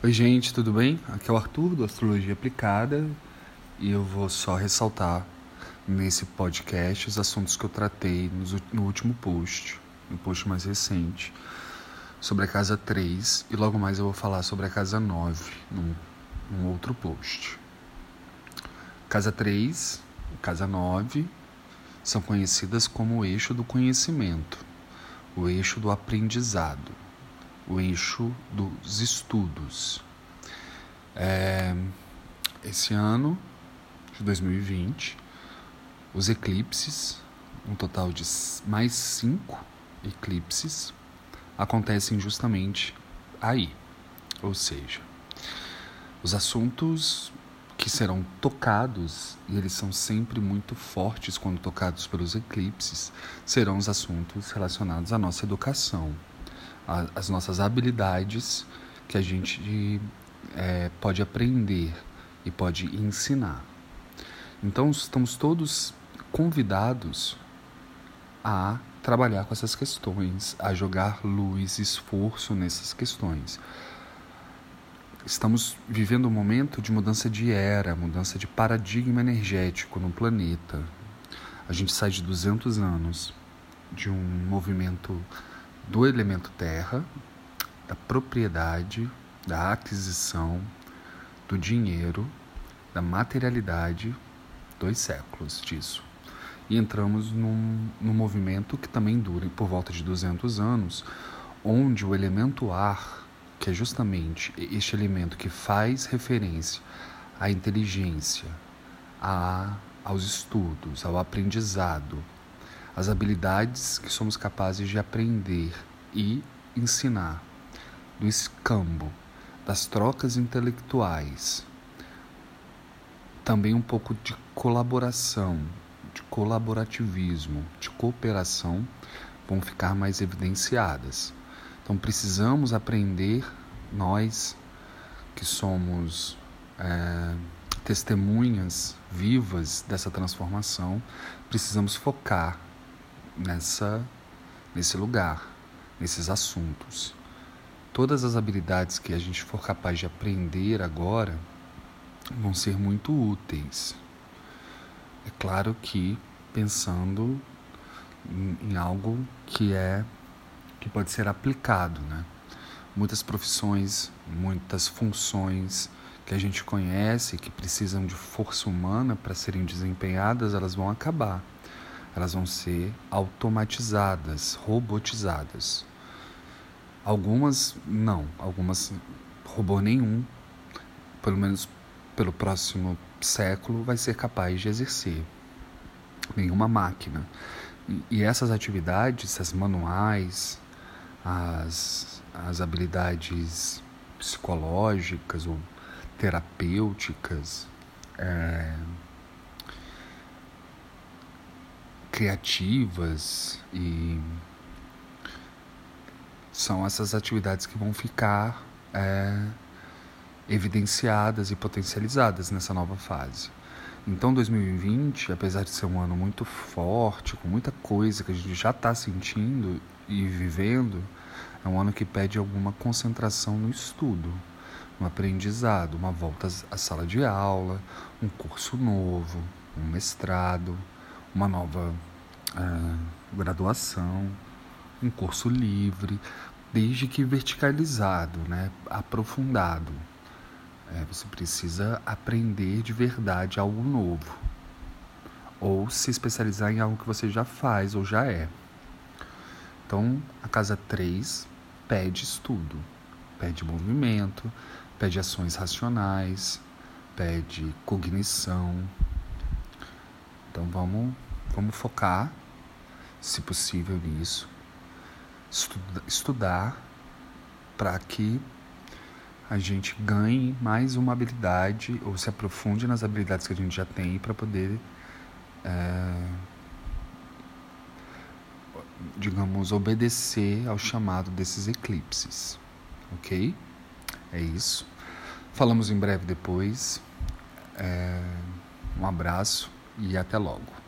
Oi, gente, tudo bem? Aqui é o Arthur do Astrologia Aplicada e eu vou só ressaltar nesse podcast os assuntos que eu tratei no último post, no post mais recente, sobre a casa 3 e logo mais eu vou falar sobre a casa 9 num, num outro post. Casa 3 e casa 9 são conhecidas como o eixo do conhecimento, o eixo do aprendizado o eixo dos estudos. É, esse ano de 2020, os eclipses, um total de mais cinco eclipses, acontecem justamente aí. Ou seja, os assuntos que serão tocados, e eles são sempre muito fortes quando tocados pelos eclipses, serão os assuntos relacionados à nossa educação, as nossas habilidades que a gente é, pode aprender e pode ensinar. Então, estamos todos convidados a trabalhar com essas questões, a jogar luz, esforço nessas questões. Estamos vivendo um momento de mudança de era, mudança de paradigma energético no planeta. A gente sai de 200 anos de um movimento do elemento terra, da propriedade, da aquisição, do dinheiro, da materialidade, dois séculos disso. E entramos num, num movimento que também dura por volta de 200 anos, onde o elemento ar, que é justamente este elemento que faz referência à inteligência, a, aos estudos, ao aprendizado, as habilidades que somos capazes de aprender e ensinar, do escambo, das trocas intelectuais, também um pouco de colaboração, de colaborativismo, de cooperação vão ficar mais evidenciadas. Então precisamos aprender, nós que somos é, testemunhas vivas dessa transformação, precisamos focar nessa nesse lugar, nesses assuntos. Todas as habilidades que a gente for capaz de aprender agora vão ser muito úteis. É claro que pensando em, em algo que é que pode ser aplicado, né? Muitas profissões, muitas funções que a gente conhece que precisam de força humana para serem desempenhadas, elas vão acabar elas vão ser automatizadas, robotizadas. Algumas não, algumas robô nenhum, pelo menos pelo próximo século, vai ser capaz de exercer. Nenhuma máquina. E essas atividades, as manuais, as, as habilidades psicológicas ou terapêuticas, é, criativas e são essas atividades que vão ficar é, evidenciadas e potencializadas nessa nova fase. Então, 2020, apesar de ser um ano muito forte, com muita coisa que a gente já está sentindo e vivendo, é um ano que pede alguma concentração no estudo, no aprendizado, uma volta à sala de aula, um curso novo, um mestrado, uma nova uh, graduação, um curso livre, desde que verticalizado, né, aprofundado. É, você precisa aprender de verdade algo novo, ou se especializar em algo que você já faz ou já é. Então, a casa 3 pede estudo, pede movimento, pede ações racionais, pede cognição. Então, vamos Vamos focar, se possível, nisso. estudar para que a gente ganhe mais uma habilidade ou se aprofunde nas habilidades que a gente já tem para poder, é, digamos, obedecer ao chamado desses eclipses. Ok? É isso. Falamos em breve depois. É, um abraço e até logo.